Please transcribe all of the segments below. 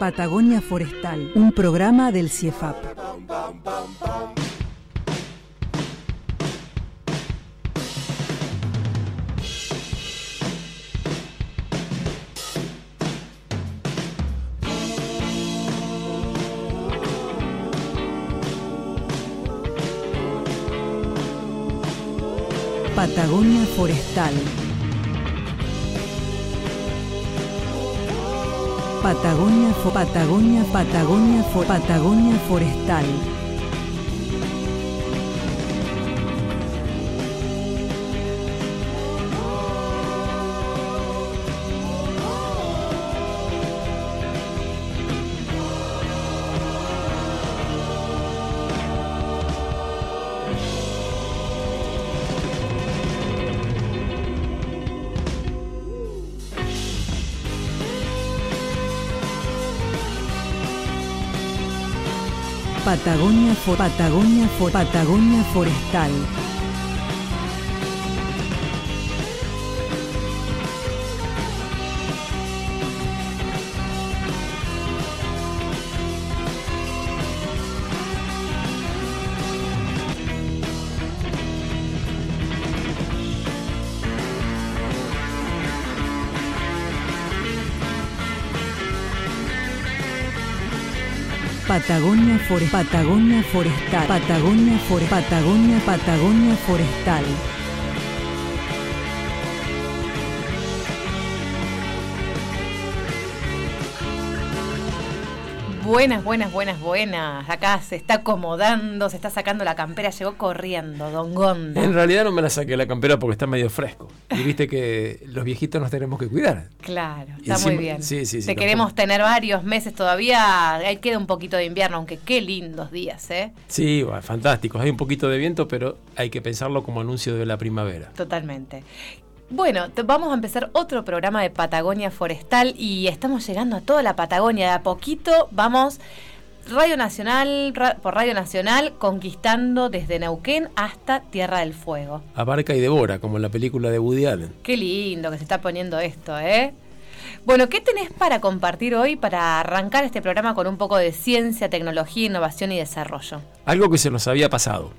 Patagonia Forestal, un programa del CIEFAP. Patagonia Forestal. Patagonia, Patagonia, Patagonia, Patagonia Forestal. Patagonia, fo, Patagonia, fo, Patagonia Forestal. Patagonia, fore, Patagonia Forestal. Patagonia, fore, Patagonia, Patagonia Forestal. Buenas, buenas, buenas, buenas. Acá se está acomodando, se está sacando la campera, llegó corriendo, Don Gonda. En realidad no me la saqué la campera porque está medio fresco. Y viste que los viejitos nos tenemos que cuidar. Claro, Y está encima- muy bien. sí, sí, sí, Te queremos tener varios meses todavía. Ahí queda un poquito de invierno, aunque qué lindos días, ¿eh? Sí, bueno, fantásticos. Hay un poquito de viento, pero hay que pensarlo como anuncio de la primavera. Totalmente. Bueno, vamos a empezar otro programa de Patagonia Forestal y estamos llegando a toda la Patagonia. De a poquito vamos Radio Nacional, ra- por Radio Nacional, conquistando desde Neuquén hasta Tierra del Fuego. Abarca y devora, como en la película de Woody Allen. Qué lindo que se está poniendo esto, ¿eh? Bueno, ¿qué tenés para compartir hoy para arrancar este programa con un poco de ciencia, tecnología, innovación y desarrollo? Algo que se nos había pasado.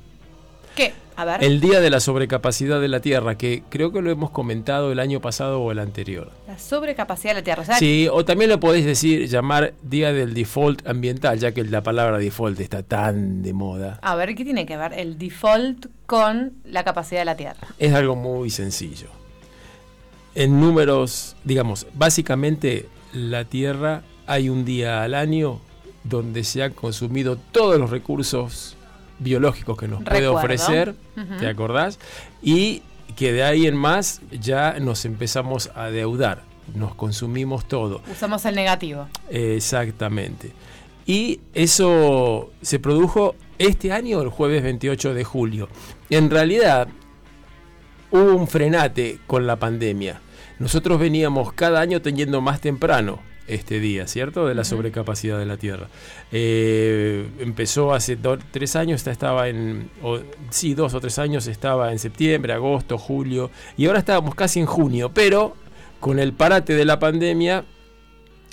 ¿Qué? A ver. El día de la sobrecapacidad de la Tierra, que creo que lo hemos comentado el año pasado o el anterior. La sobrecapacidad de la Tierra. Sea, Sí, o también lo podéis decir, llamar Día del Default Ambiental, ya que la palabra default está tan de moda. A ver, ¿qué tiene que ver el default con la capacidad de la Tierra? Es algo muy sencillo. En números, digamos, básicamente la Tierra hay un día al año donde se han consumido todos los recursos biológicos que nos puede ofrecer. ¿te acordás? Y que de ahí en más ya nos empezamos a deudar, nos consumimos todo. Usamos el negativo. Exactamente. Y eso se produjo este año, el jueves 28 de julio. En realidad, hubo un frenate con la pandemia. Nosotros veníamos cada año teniendo más temprano este día, ¿cierto? De la sobrecapacidad de la Tierra. Eh, empezó hace do- tres años, esta estaba en, o- sí, dos o tres años, estaba en septiembre, agosto, julio, y ahora estábamos casi en junio, pero con el parate de la pandemia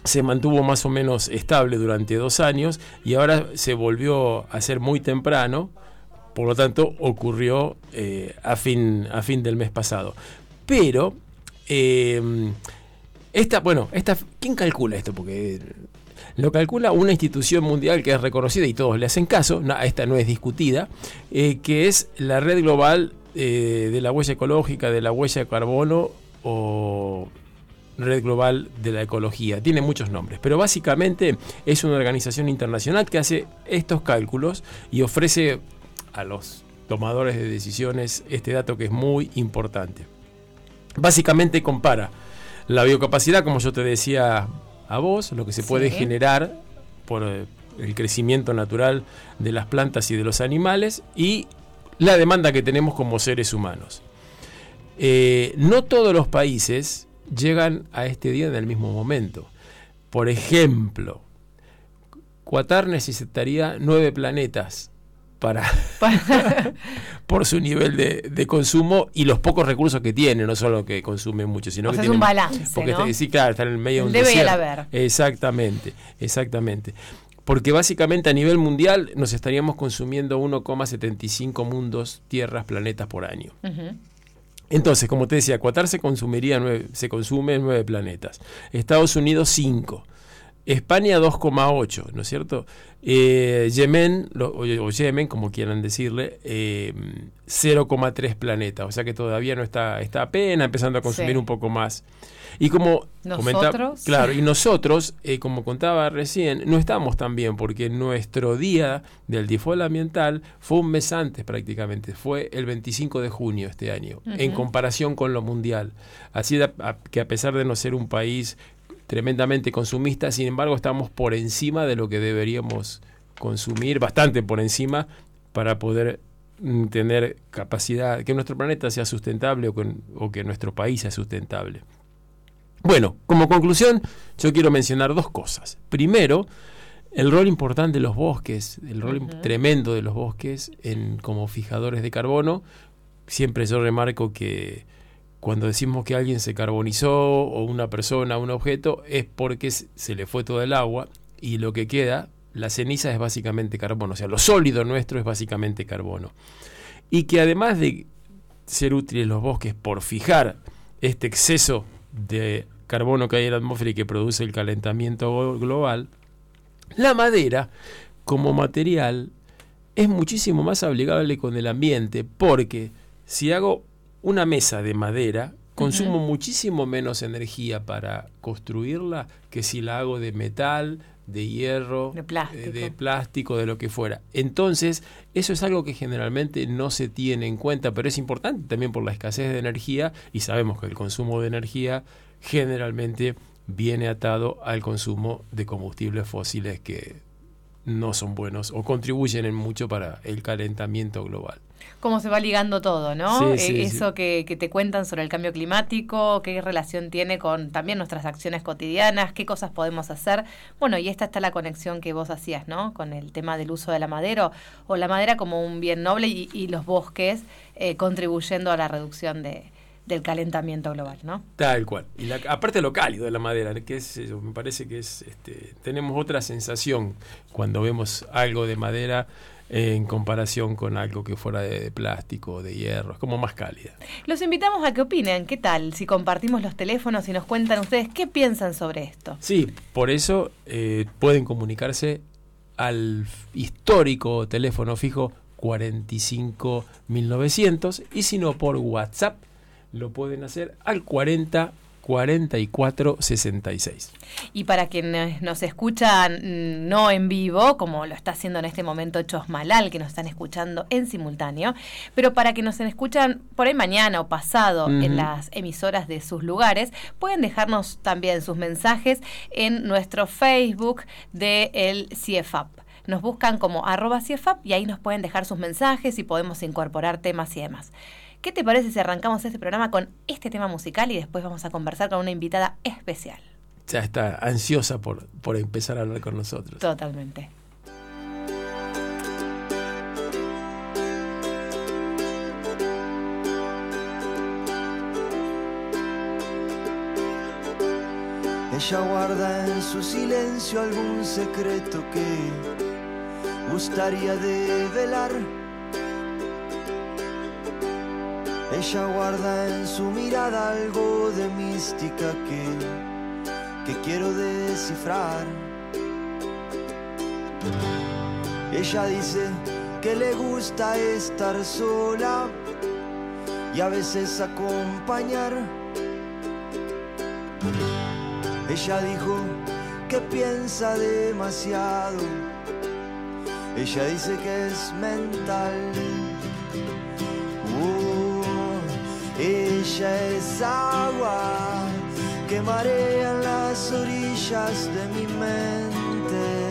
se mantuvo más o menos estable durante dos años y ahora se volvió a ser muy temprano, por lo tanto ocurrió eh, a, fin, a fin del mes pasado. Pero, eh, esta, bueno, esta, ¿quién calcula esto? Porque lo calcula una institución mundial que es reconocida y todos le hacen caso, esta no es discutida, eh, que es la red global eh, de la huella ecológica, de la huella de carbono o Red Global de la Ecología. Tiene muchos nombres, pero básicamente es una organización internacional que hace estos cálculos y ofrece a los tomadores de decisiones este dato que es muy importante. Básicamente compara la biocapacidad, como yo te decía a vos, lo que se puede Sí. generar por eh, el crecimiento natural de las plantas y de los animales y la demanda que tenemos como seres humanos. Eh, no todos los países llegan a este día en el mismo momento. Por ejemplo, Qatar necesitaría nueve planetas para por su nivel de, de consumo y los pocos recursos que tiene, no solo que consume mucho, sino O que sea, es tiene un balance, Porque ¿no? está- sí, claro, está en el medio de un Debe desierto. haber. Exactamente, exactamente. Porque básicamente a nivel mundial nos estaríamos consumiendo 1,75 mundos, tierras, planetas por año. Entonces, como te decía, Qatar se consumiría nueve, se consume nueve planetas. Estados Unidos 5. España 2,8, ¿no es cierto? Eh, Yemen, lo- o, o Yemen, como quieran decirle, eh, 0,3 planetas. O sea que todavía no está, está apenas empezando a consumir Sí. un poco más. Y como Nosotros. claro, y nosotros, eh, como contaba recién, no estamos tan bien porque nuestro día del default ambiental fue un mes antes prácticamente, fue el 25 de junio este año, en comparación con lo mundial. Así de- a- que a pesar de no ser un país tremendamente consumista, sin embargo estamos por encima de lo que deberíamos consumir, bastante por encima, para poder mm, tener capacidad, que nuestro planeta sea sustentable o, con- o que nuestro país sea sustentable. Bueno, como conclusión, yo quiero mencionar dos cosas. Primero, el rol importante de los bosques, el rol tremendo de los bosques en, como fijadores de carbono. Siempre yo remarco que cuando decimos que alguien se carbonizó o una persona, un objeto, es porque se le fue todo el agua y lo que queda, la ceniza es básicamente carbono, o sea, lo sólido nuestro es básicamente carbono. Y que además de ser útiles los bosques por fijar este exceso de carbono que hay en la atmósfera y que produce el calentamiento global, la madera como material es muchísimo más amigable con el ambiente porque si hago una mesa de madera, consumo muchísimo menos energía para construirla que si la hago de metal, de hierro, De plástico. eh, de plástico, de lo que fuera. Entonces, eso es algo que generalmente no se tiene en cuenta, pero es importante también por la escasez de energía y sabemos que el consumo de energía generalmente viene atado al consumo de combustibles fósiles que no son buenos o contribuyen en mucho para el calentamiento global. Cómo se va ligando todo, ¿no? Sí, Eh, sí, Eso Que, que te cuentan sobre el cambio climático, qué relación tiene con también nuestras acciones cotidianas, qué cosas podemos hacer. Bueno, y esta está la conexión que vos hacías, ¿no? Con el tema del uso de la madera o, la madera como un bien noble y, y los bosques eh, contribuyendo a la reducción de, del calentamiento global, ¿no? Tal cual. Y la- aparte lo cálido de la madera, que es, eh, me parece que es, este, tenemos otra sensación cuando vemos algo de madera en comparación con algo que fuera de, de plástico o de hierro, es como más cálida. Los invitamos a que opinen, ¿qué tal? Si compartimos los teléfonos y nos cuentan ustedes qué piensan sobre esto. Sí, por eso eh, pueden comunicarse al histórico teléfono fijo 45900 y si no por WhatsApp lo pueden hacer al 40 44 66. Y para quienes nos escuchan mm, no en vivo, como lo está haciendo en este momento Chosmalal, que nos están escuchando en simultáneo, pero para que nos escuchan por ahí mañana o pasado en las emisoras de sus lugares, pueden dejarnos también sus mensajes en nuestro Facebook de el CIEFAP. Nos buscan como arroba CIEFAP y ahí nos pueden dejar sus mensajes y podemos incorporar temas y demás. ¿Qué te parece si arrancamos este programa con este tema musical y después vamos a conversar con una invitada especial? Ya está ansiosa por, por empezar a hablar con nosotros. Totalmente. Ella guarda en su silencio algún secreto que gustaría develar. Ella guarda en su mirada algo de mística que, que quiero descifrar. Ella dice que le gusta estar sola y a veces acompañar. Ella dijo que piensa demasiado. Ella dice que es mental. Ella es agua que marea las orillas de mi mente.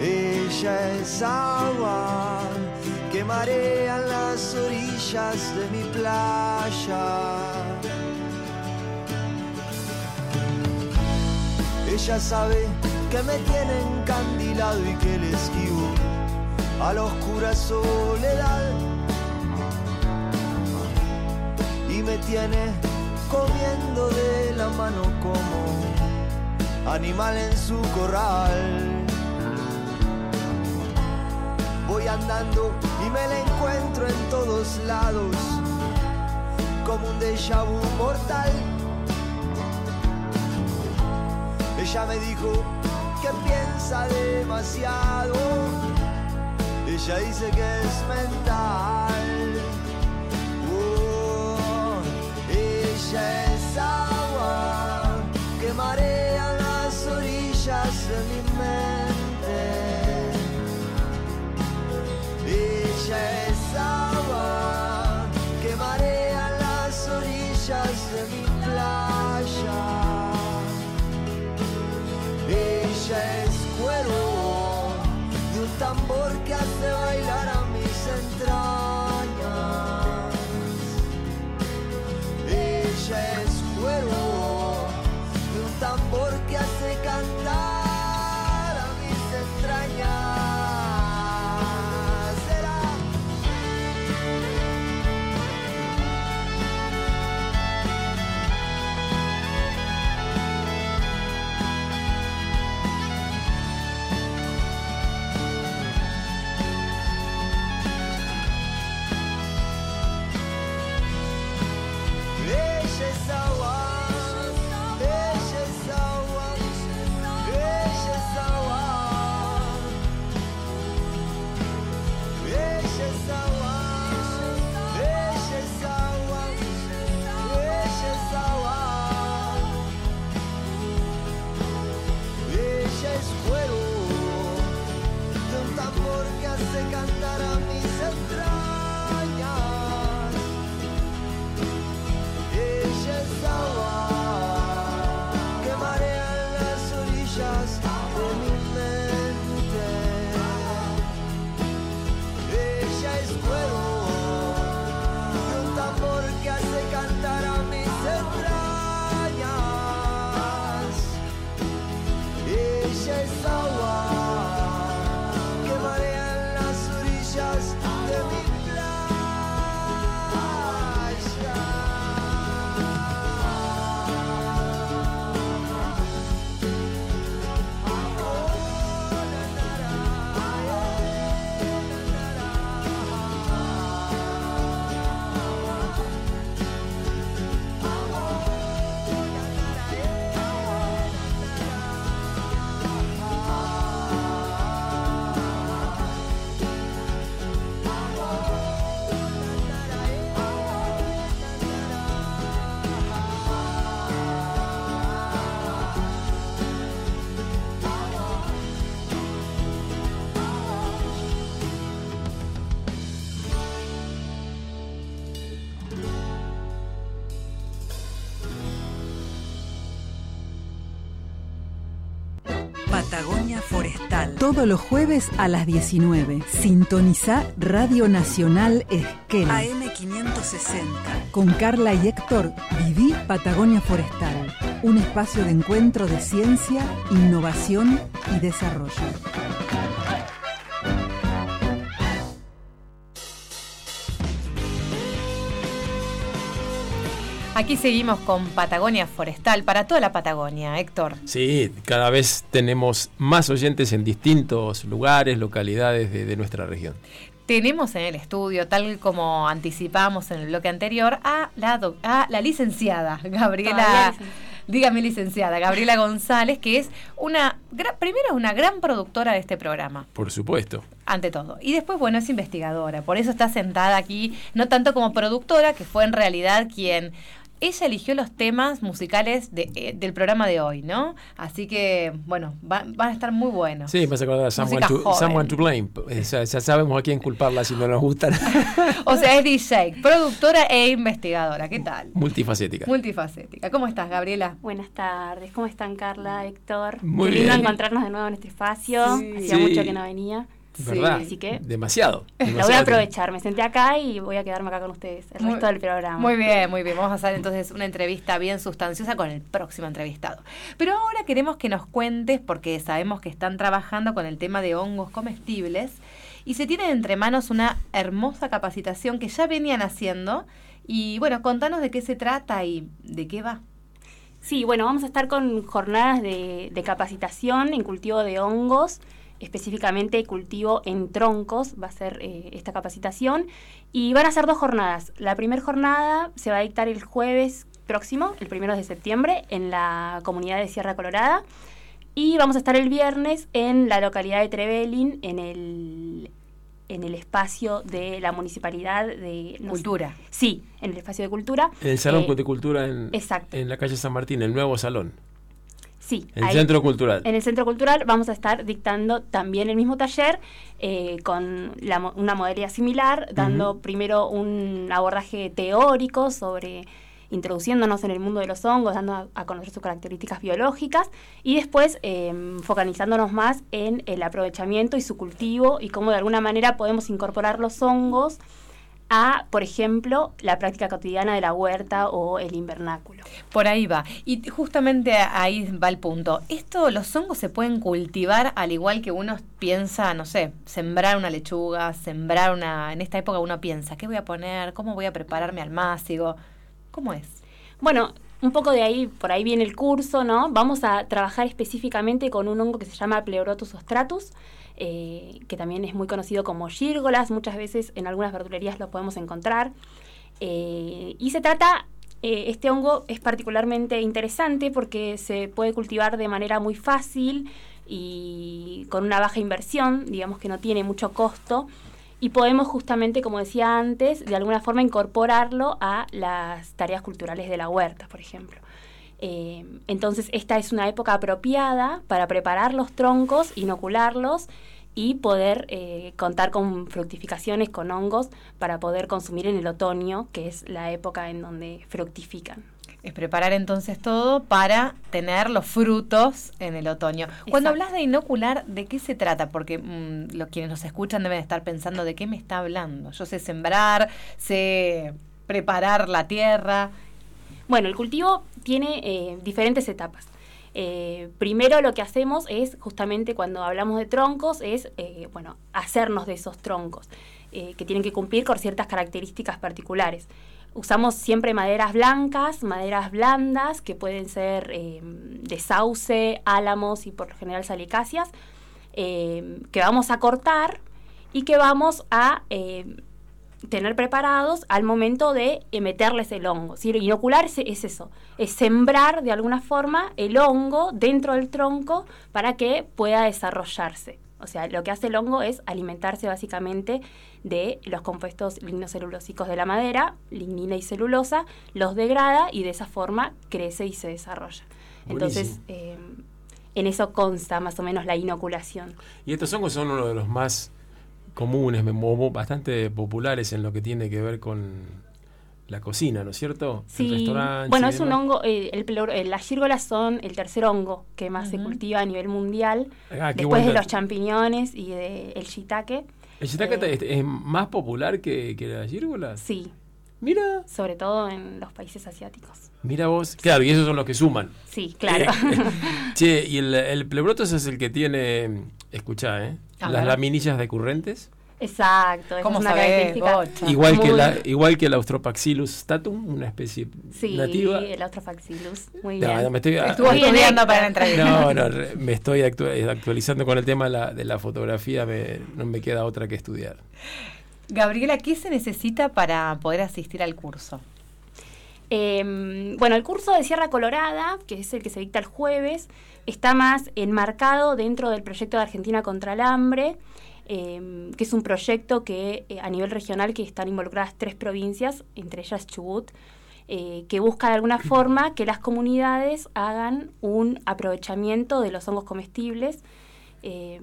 Ella es agua que marea las orillas de mi playa. Ella sabe que me tiene encandilado y que le esquivo a la oscura soledad. Me tiene comiendo de la mano como animal en su corral. Voy andando y me la encuentro en todos lados como un déjà vu mortal. Ella me dijo que piensa demasiado. Ella dice que es mental. Ella Todos los jueves a las 19. Sintoniza Radio Nacional Esquel. AM560. Con Carla y Héctor, viví Patagonia Forestal. Un espacio de encuentro de ciencia, innovación y desarrollo. Aquí seguimos con Patagonia Forestal para toda la Patagonia, Héctor. Sí, cada vez tenemos más oyentes en distintos lugares, localidades de, de nuestra región. Tenemos en el estudio, tal como anticipamos en el bloque anterior, a la, a la licenciada Gabriela. Dígame, licenciada, Gabriela González, que es una, primero es una gran productora de este programa, Por supuesto. ante todo. Y después, bueno, es investigadora, por eso está sentada aquí, no tanto como productora, que fue en realidad quien ella eligió los temas musicales de, eh, del programa de hoy, ¿no? Así que, bueno, va- van a estar muy buenos. Sí, me hace acordar a Someone to. Someone to Blame. O sea, ya sabemos a quién culparla si no nos gustan. O sea, es DJ, productora e investigadora. ¿Qué tal? Multifacética. Multifacética. ¿Cómo estás, Gabriela? Buenas tardes, ¿cómo están Carla, Héctor? Muy Qué lindo bien. encontrarnos de nuevo en este espacio, Sí. hacía Sí. mucho que no venía. ¿Verdad? Así que- Demasiado. Lo voy a aprovechar, me senté acá y voy a quedarme acá con ustedes el Muy- resto del programa. Muy bien, muy bien. Vamos a hacer entonces una entrevista bien sustanciosa con el próximo entrevistado. Pero ahora queremos que nos cuentes, porque sabemos que están trabajando con el tema de hongos comestibles y se tienen entre manos una hermosa capacitación que ya venían haciendo. Y bueno, contanos de qué se trata y de qué va. Sí, bueno, vamos a estar con jornadas de, de capacitación en cultivo de hongos, específicamente cultivo en troncos, va a ser eh, esta capacitación. Y van a ser dos jornadas. La primera jornada se va a dictar el jueves próximo, el primero de septiembre, en la comunidad de Sierra Colorada. Y vamos a estar el viernes en la localidad de Trevelin, en el, en el espacio de la municipalidad de... no sé- Cultura. Sí, en el espacio de cultura. En el Salón Eh, de Cultura en, exacto. en la calle San Martín, el nuevo salón. Sí, El ahí. Centro Cultural. En el Centro Cultural vamos a estar dictando también el mismo taller eh, con la una modalidad similar, dando primero un abordaje teórico sobre introduciéndonos en el mundo de los hongos, dando a, a conocer sus características biológicas y después eh, focalizándonos más en el aprovechamiento y su cultivo y cómo de alguna manera podemos incorporar los hongos a, por ejemplo, la práctica cotidiana de la huerta o el invernáculo. Por ahí va. Y justamente ahí va el punto. Esto, los hongos se pueden cultivar al igual que uno piensa, no sé, sembrar una lechuga, sembrar una... En esta época uno piensa, ¿qué voy a poner? ¿Cómo voy a prepararme al másigo? ¿Cómo es? Bueno, un poco de ahí, por ahí viene el curso, ¿no? Vamos a trabajar específicamente con un hongo que se llama Pleurotus ostratus, eh, que también es muy conocido como gírgolas, muchas veces en algunas verdulerías lo podemos encontrar. Eh, y se trata, eh, este hongo es particularmente interesante porque se puede cultivar de manera muy fácil y con una baja inversión, digamos que no tiene mucho costo y podemos justamente, como decía antes, de alguna forma incorporarlo a las tareas culturales de la huerta, por ejemplo. Eh, entonces, esta es una época apropiada para preparar los troncos, inocularlos y poder eh, contar con fructificaciones, con hongos, para poder consumir en el otoño, que es la época en donde fructifican. Es preparar entonces todo para tener los frutos en el otoño. Cuando hablas de inocular, ¿de qué se trata? Porque mm, los quienes nos escuchan deben estar pensando de qué me está hablando. Yo sé sembrar, sé preparar la tierra. Bueno, el cultivo tiene eh, diferentes etapas. Eh, primero lo que hacemos es, justamente cuando hablamos de troncos, es, eh, bueno, hacernos de esos troncos, eh, que tienen que cumplir con ciertas características particulares. Usamos siempre maderas blancas, maderas blandas, que pueden ser eh, de sauce, álamos y por lo general salicáceas, eh, que vamos a cortar y que vamos a eh, tener preparados al momento de meterles el hongo. ¿sí? Inocular es eso, es sembrar de alguna forma el hongo dentro del tronco para que pueda desarrollarse. O sea, lo que hace el hongo es alimentarse básicamente de los compuestos lignocelulosicos de la madera, lignina y celulosa, los degrada y de esa forma crece y se desarrolla. Entonces, eh, en eso consta más o menos la inoculación. Y estos hongos son uno de los más comunes, bastante populares en lo que tiene que ver con la cocina, ¿no es cierto? Sí, restaurantes bueno, es un hongo, eh, el pleur- eh, las gírgolas son el tercer hongo que más se cultiva a nivel mundial, Ah, después de los champiñones y del el shiitake. ¿El shiitake eh, es, más popular que, que las gírgolas? Sí, Mira, sobre todo en los países asiáticos. mira vos. Claro, y esos son los que suman. Sí, claro. Eh, che, y el, el pleurotus es el que tiene, escuchá, ¿eh? A Las ver. laminillas decurrentes. Exacto, esa ¿Cómo es una sabés, característica. Igual que, la, igual que el Austrobacillus statum, una especie Sí, nativa. el Austrofacillus. Muy No, bien. no, me estoy, Estuvo estudiando para la entrevista. no, no, re- me estoy actu- actualizando con el tema de la, de la fotografía, me- no me queda otra que estudiar. Gabriela, ¿qué se necesita para poder asistir al curso? Eh, bueno, el curso de Sierra Colorada, que es el que se dicta el jueves, está más enmarcado dentro del proyecto de Argentina contra el hambre, eh, que es un proyecto que eh, a nivel regional que están involucradas tres provincias, entre ellas Chubut. eh, que busca de alguna forma que las comunidades hagan un aprovechamiento de los hongos comestibles eh,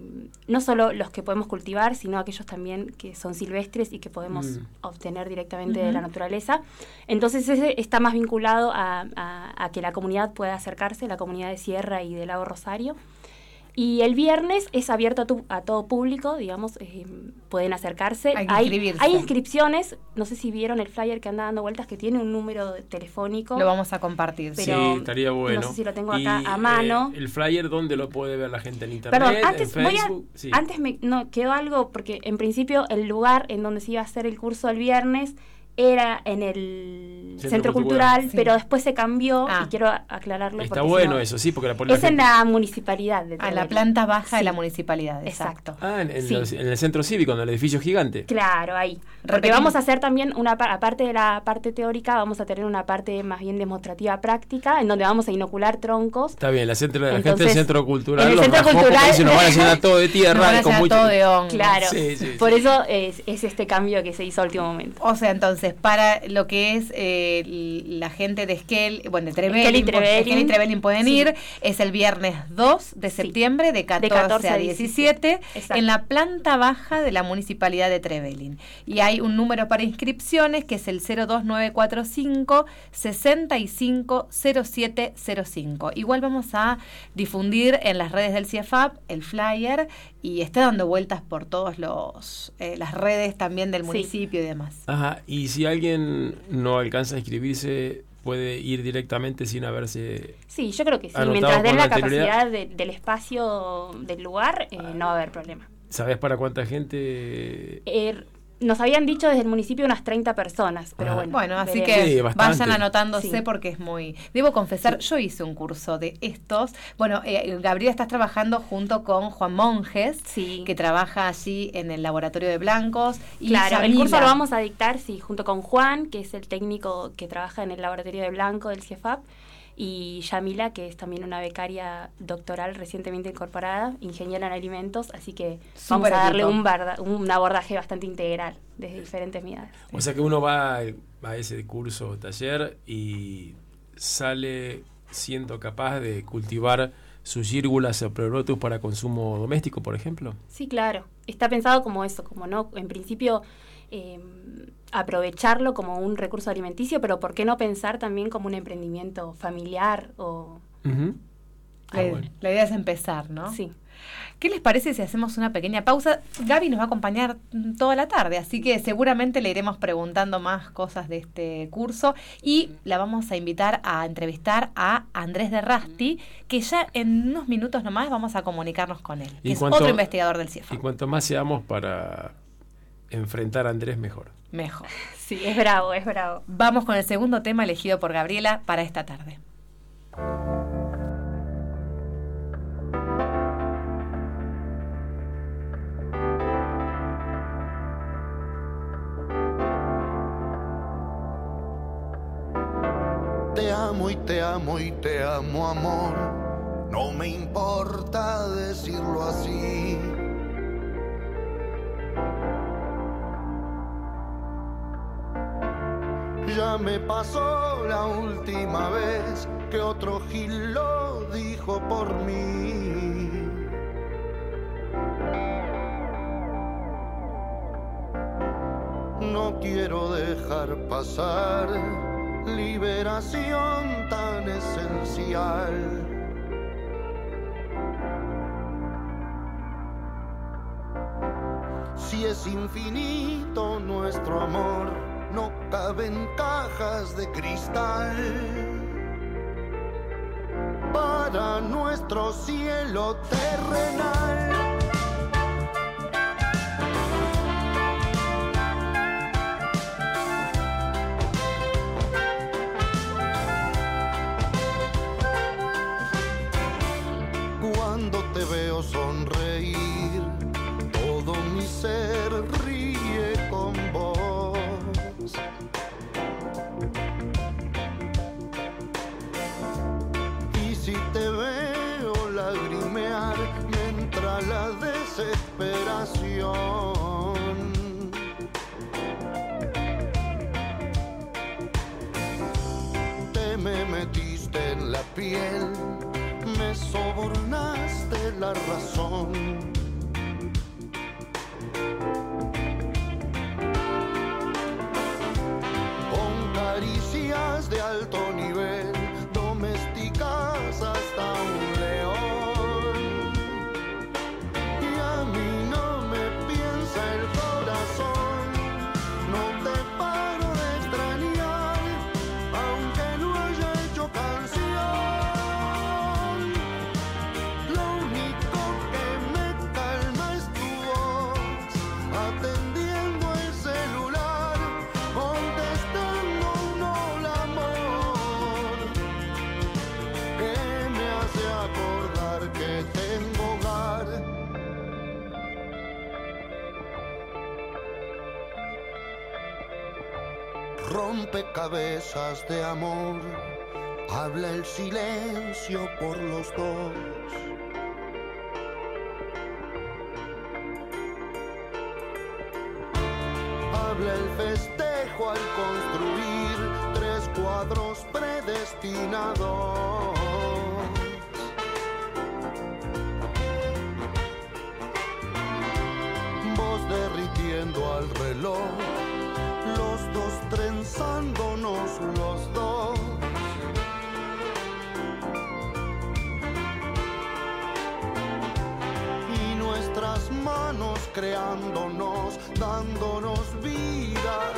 no solo los que podemos cultivar, sino aquellos también que son silvestres y que podemos Mm. obtener directamente de la naturaleza. Entonces ese está más vinculado a, a- a que la comunidad pueda acercarse, la comunidad de Sierra y del Lago Rosario. Y el viernes es abierto a, tu- a todo público, digamos, eh, pueden acercarse. Hay inscribirse. hay inscripciones, no sé si vieron el flyer que anda dando vueltas, que tiene un número telefónico. Lo vamos a compartir. Pero sí, estaría bueno. no sé si lo tengo acá Y, a mano. eh, el flyer, ¿dónde lo puede ver la gente? ¿En internet? Perdón, antes, ¿En voy a- Facebook? Sí. antes me no, quedó algo, porque en principio el lugar en donde se iba a hacer el curso el viernes era en el Centro Centro, Cultural. Cultural, Sí. pero después se cambió, Ah. y quiero a- aclararlo. Está bueno no- eso, sí, porque la, la Es en gente- la municipalidad de A la planta baja de la municipalidad, exacto. Ah, en, en Sí. los- en el centro cívico, en el edificio gigante. Claro, ahí. Porque Repetimos. vamos a hacer también una pa- aparte de la parte teórica, vamos a tener una parte más bien demostrativa práctica, en donde vamos a inocular troncos. Está bien, la, centro, la gente del centro cultural, en el los centro rajó porque cultural- dicen, nos van a llenar todo de Nos tierra van a con mucho... todo de hongos. Claro. Sí, sí, Por sí. eso es, es este cambio que se hizo a último momento. O sea, entonces, para lo que es eh, la gente de Esquel, bueno, de Trevelin, Esquel y Trevelin. Esquel y Trevelin pueden Sí. ir, es el viernes 2 de Sí. septiembre de 14, 14 a a 17 Exacto. en la planta baja de la municipalidad de Trevelin. Y hay un número para inscripciones que es el 02945 650705. Igual vamos a difundir en las redes del CIEFAP el flyer y está dando vueltas por todos los eh, las redes también del Sí. municipio y demás. Ajá, y si alguien no alcanza a inscribirse, puede ir directamente sin haberse... Sí, yo creo que sí. Mientras den la capacidad de- del espacio del lugar, eh, no va a haber problema. ¿Sabes para cuánta gente? Eh, nos habían dicho desde el municipio unas 30 personas, pero Ah. bueno. Bueno, así veremos. que Sí, vayan anotándose Sí. porque es muy... Debo confesar, yo hice un curso de estos. Bueno, eh, Gabriela, estás trabajando junto con Juan Monjes, Sí. que trabaja allí en el laboratorio de blancos. Y Claro, el curso lo vamos a dictar, sí, junto con Juan, que es el técnico que trabaja en el laboratorio de blanco del CIEFAP, y Yamila, que es también una becaria doctoral recientemente incorporada, ingeniera en alimentos, así que vamos a darle un, barda- un abordaje bastante integral desde diferentes miradas. O sea que uno va a ese curso o taller y sale siendo capaz de cultivar sus gírgulas o pleurotus para consumo doméstico, por ejemplo. Sí, claro. Está pensado como eso, como no, en principio eh, aprovecharlo como un recurso alimenticio, pero ¿por qué no pensar también como un emprendimiento familiar o Ah, bueno. la idea es empezar, ¿no? sí? ¿Qué les parece si hacemos una pequeña pausa? Gaby nos va a acompañar mm, toda la tarde, así que seguramente le iremos preguntando más cosas de este curso y la vamos a invitar a entrevistar a Andrés de Rasti, que ya en unos minutos nomás vamos a comunicarnos con él, que Y es cuanto- otro investigador del Y CIEFA. cuanto más seamos para enfrentar a Andrés, mejor. Mejor. Sí, es bravo, es bravo. Vamos con el segundo tema elegido por Gabriela para esta tarde. Te amo y te amo y te amo, amor. No me importa decirlo así. Me pasó la última vez que otro Gil lo dijo por mí. No quiero dejar pasar liberación tan esencial. Si es infinito nuestro amor, no caben cajas de cristal. Para nuestro cielo terrenal. la desesperación. Te me metiste en la piel, me sobornaste la razón Rompecabezas de amor, habla el silencio por los dos. Creándonos, dándonos vida,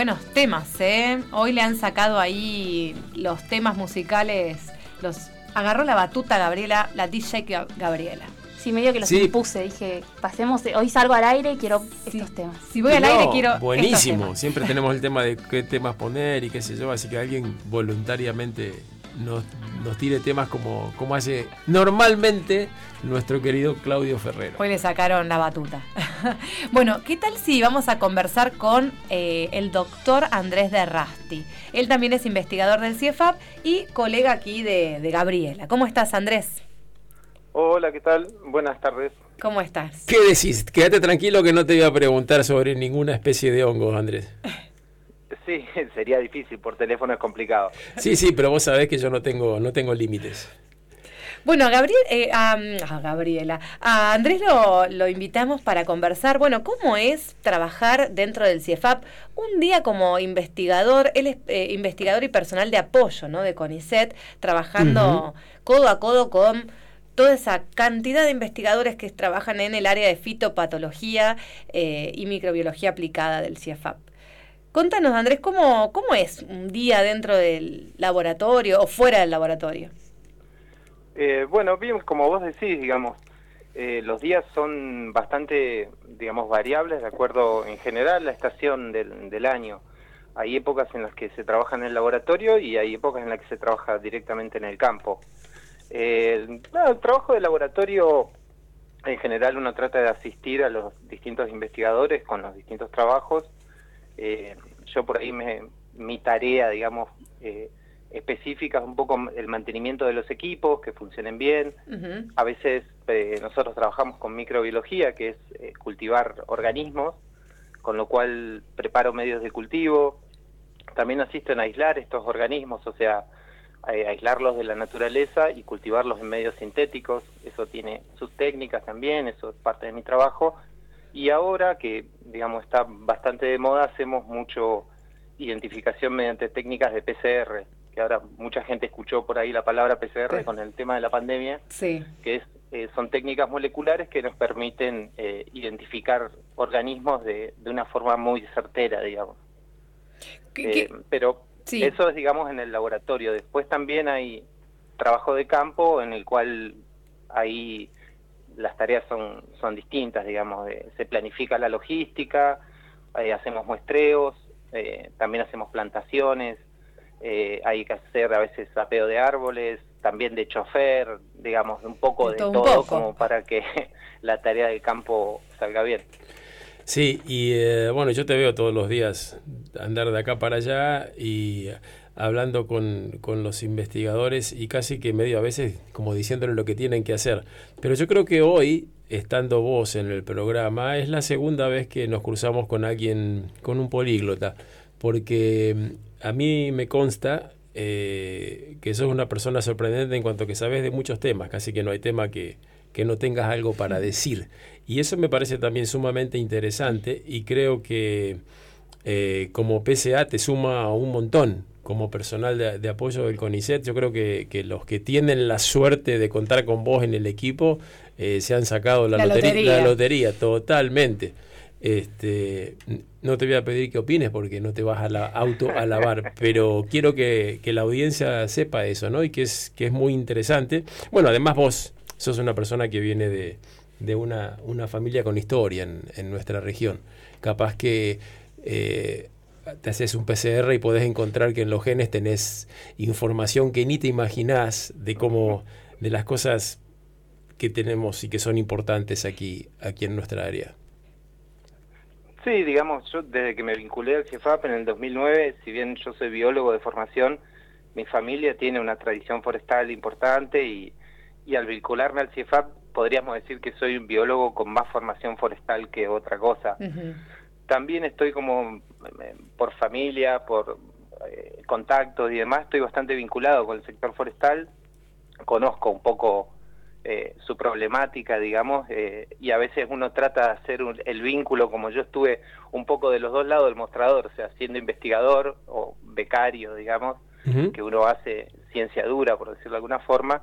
buenos temas, ¿eh? Hoy le han sacado ahí los temas musicales, los agarró la batuta Gabriela, la DJ Ga- Gabriela. Sí, medio que los Sí. impuse. Dije, pasemos, hoy salgo al aire y quiero estos temas. Si voy al aire quiero estos Buenísimo. temas. Siempre tenemos el tema de qué temas poner y qué sé yo. Así que alguien voluntariamente nos, nos tire temas como, como hace normalmente nuestro querido Claudio Ferrero. Hoy le sacaron la batuta. bueno, ¿qué tal si vamos a conversar con eh, el doctor Andrés de Rasti? Él también es investigador del CIEFAP y colega aquí de, de Gabriela. ¿Cómo estás, Andrés? Hola, ¿qué tal? Buenas tardes. ¿Cómo estás? ¿Qué decís? Quédate tranquilo que no te voy a preguntar sobre ninguna especie de hongo, Andrés. Sí, sería difícil, por teléfono es complicado. Sí, sí, pero vos sabés que yo no tengo, no tengo límites. Bueno, a, Gabriel, eh, a, a Gabriela, a Andrés lo, lo invitamos para conversar. Bueno, ¿cómo es trabajar dentro del CIEFAP un día como investigador? Él es eh, investigador y personal de apoyo, ¿no? De CONICET, trabajando codo a codo con toda esa cantidad de investigadores que trabajan en el área de fitopatología eh, y microbiología aplicada del CIEFAP. Contanos, Andrés, ¿cómo, ¿cómo es un día dentro del laboratorio o fuera del laboratorio? Eh, bueno, bien, como vos decís, digamos, eh, los días son bastante, digamos, variables de acuerdo en general la estación del, del año. Hay épocas en las que se trabaja en el laboratorio y hay épocas en las que se trabaja directamente en el campo. Eh, el trabajo de laboratorio, en general uno trata de asistir a los distintos investigadores con los distintos trabajos. Eh, yo por ahí me, mi tarea, digamos, eh, específica es un poco el mantenimiento de los equipos, que funcionen bien. A veces eh, nosotros trabajamos con microbiología, que es eh, cultivar organismos, con lo cual preparo medios de cultivo. También asisto en aislar estos organismos, o sea, eh, aislarlos de la naturaleza y cultivarlos en medios sintéticos. Eso tiene sus técnicas también, eso es parte de mi trabajo. Y ahora que, digamos, está bastante de moda, hacemos mucho identificación mediante técnicas de PCR, que ahora mucha gente escuchó por ahí la palabra PCR Sí. con el tema de la pandemia, Sí. que es, eh, son técnicas moleculares que nos permiten eh, identificar organismos de, de una forma muy certera, digamos. ¿Qué- Eh, pero Sí. eso es, digamos, en el laboratorio. Después también hay trabajo de campo en el cual ahí las tareas son, son distintas, digamos. eh, se planifica la logística, eh, hacemos muestreos, eh, también hacemos plantaciones, eh, hay que hacer a veces sapeo de árboles, también de chofer, digamos, un poco De de, todo un todo, poco. como para que la tarea del campo salga bien. Sí, y eh, bueno, yo te veo todos los días andar de acá para allá y hablando con, con los investigadores y casi que medio a veces como diciéndole lo que tienen que hacer. Pero yo creo que hoy, estando vos en el programa, es la segunda vez que nos cruzamos con alguien, con un políglota, porque mm, a mí me consta eh, que sos una persona sorprendente en cuanto que sabes de muchos temas, casi que no hay tema que, que no tengas algo para decir. Y eso me parece también sumamente interesante y creo que eh, como PCA te suma un montón como personal de, de apoyo del CONICET. Yo creo que, que los que tienen la suerte de contar con vos en el equipo eh, se han sacado la, La lotería, lotería. la lotería, totalmente. Este, no te voy a pedir que opines porque no te vas a la auto alabar, pero quiero que, que la audiencia sepa eso, ¿no? Y que es, que es muy interesante. Bueno, además vos sos una persona que viene de, de una, una familia con historia en, en nuestra región. Capaz que eh, te haces un PCR y podés encontrar que en los genes tenés información que ni te imaginás de cómo, de las cosas que tenemos y que son importantes aquí, aquí en nuestra área. Sí, digamos, yo desde que me vinculé al CIEFAP en el 2009, si bien yo soy biólogo de formación, mi familia tiene una tradición forestal importante y, y al vincularme al CIEFAP podríamos decir que soy un biólogo con más formación forestal que otra cosa. También estoy como eh, por familia, por eh, contactos y demás, estoy bastante vinculado con el sector forestal, conozco un poco eh, su problemática, digamos, eh, y a veces uno trata de hacer un- el vínculo, como yo estuve un poco de los dos lados del mostrador, o sea, siendo investigador o becario, digamos, que uno hace ciencia dura, por decirlo de alguna forma,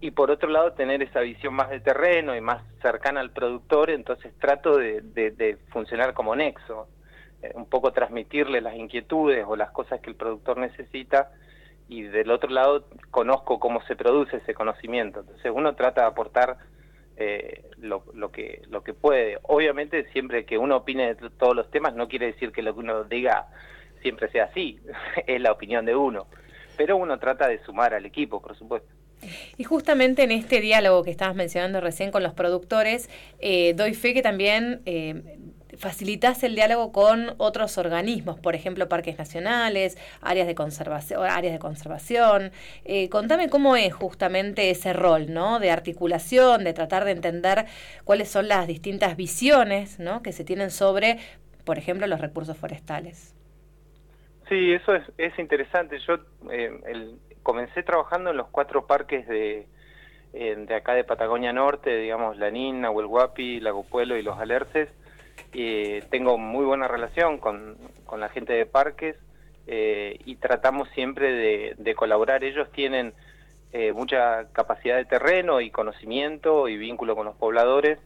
y por otro lado tener esa visión más de terreno y más cercana al productor, entonces trato de, de- funcionar como nexo, eh, un poco transmitirle las inquietudes o las cosas que el productor necesita y del otro lado conozco cómo se produce ese conocimiento, entonces uno trata de aportar eh, lo, lo que lo que puede. Obviamente siempre que uno opine de todos los temas no quiere decir que lo que uno diga siempre sea así, es la opinión de uno, pero uno trata de sumar al equipo, por supuesto. Y justamente en este diálogo que estabas mencionando recién con los productores, eh, doy fe que también eh, facilitas el diálogo con otros organismos, por ejemplo, parques nacionales, áreas de conservación, áreas de conservación. Eh, contame cómo es justamente ese rol, ¿no? De articulación, de tratar de entender cuáles son las distintas visiones, ¿no? Que se tienen sobre, por ejemplo, los recursos forestales. Sí, eso es, es interesante. Yo eh, el- comencé trabajando en los cuatro parques de, eh, de acá de Patagonia Norte, digamos, Lanín, Nahuel Huapi, Lago Puelo y Los Alerces. Y tengo muy buena relación con, con la gente de parques eh, y tratamos siempre de, de colaborar. Ellos tienen eh, mucha capacidad de terreno y conocimiento y vínculo con los pobladores.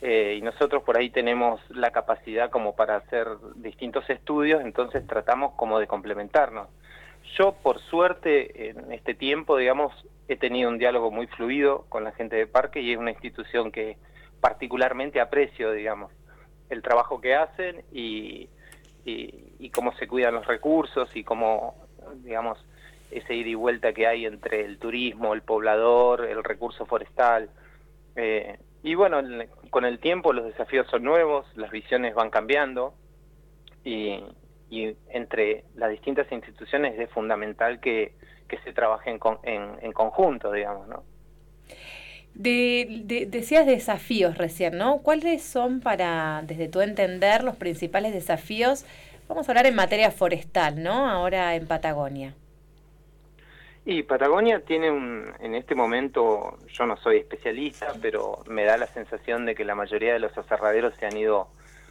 Eh, y nosotros por ahí tenemos la capacidad como para hacer distintos estudios, entonces tratamos como de complementarnos. Yo, por suerte, en este tiempo, digamos, he tenido un diálogo muy fluido con la gente de parque y es una institución que particularmente aprecio, digamos, el trabajo que hacen y, y, cómo se cuidan los recursos y cómo, digamos, ese ida y vuelta que hay entre el turismo, el poblador, el recurso forestal. Eh, y bueno, con el tiempo los desafíos son nuevos, las visiones van cambiando y, y entre las distintas instituciones es fundamental que, que se trabaje en, con- en, en conjunto, digamos, ¿no? De, de- decías desafíos recién, ¿no? ¿Cuáles son para, desde tu entender, los principales desafíos? Vamos a hablar en materia forestal, ¿no? Ahora en Patagonia. Y Patagonia tiene un, en este momento, yo no soy especialista, pero me da la sensación de que la mayoría de los aserraderos se han ido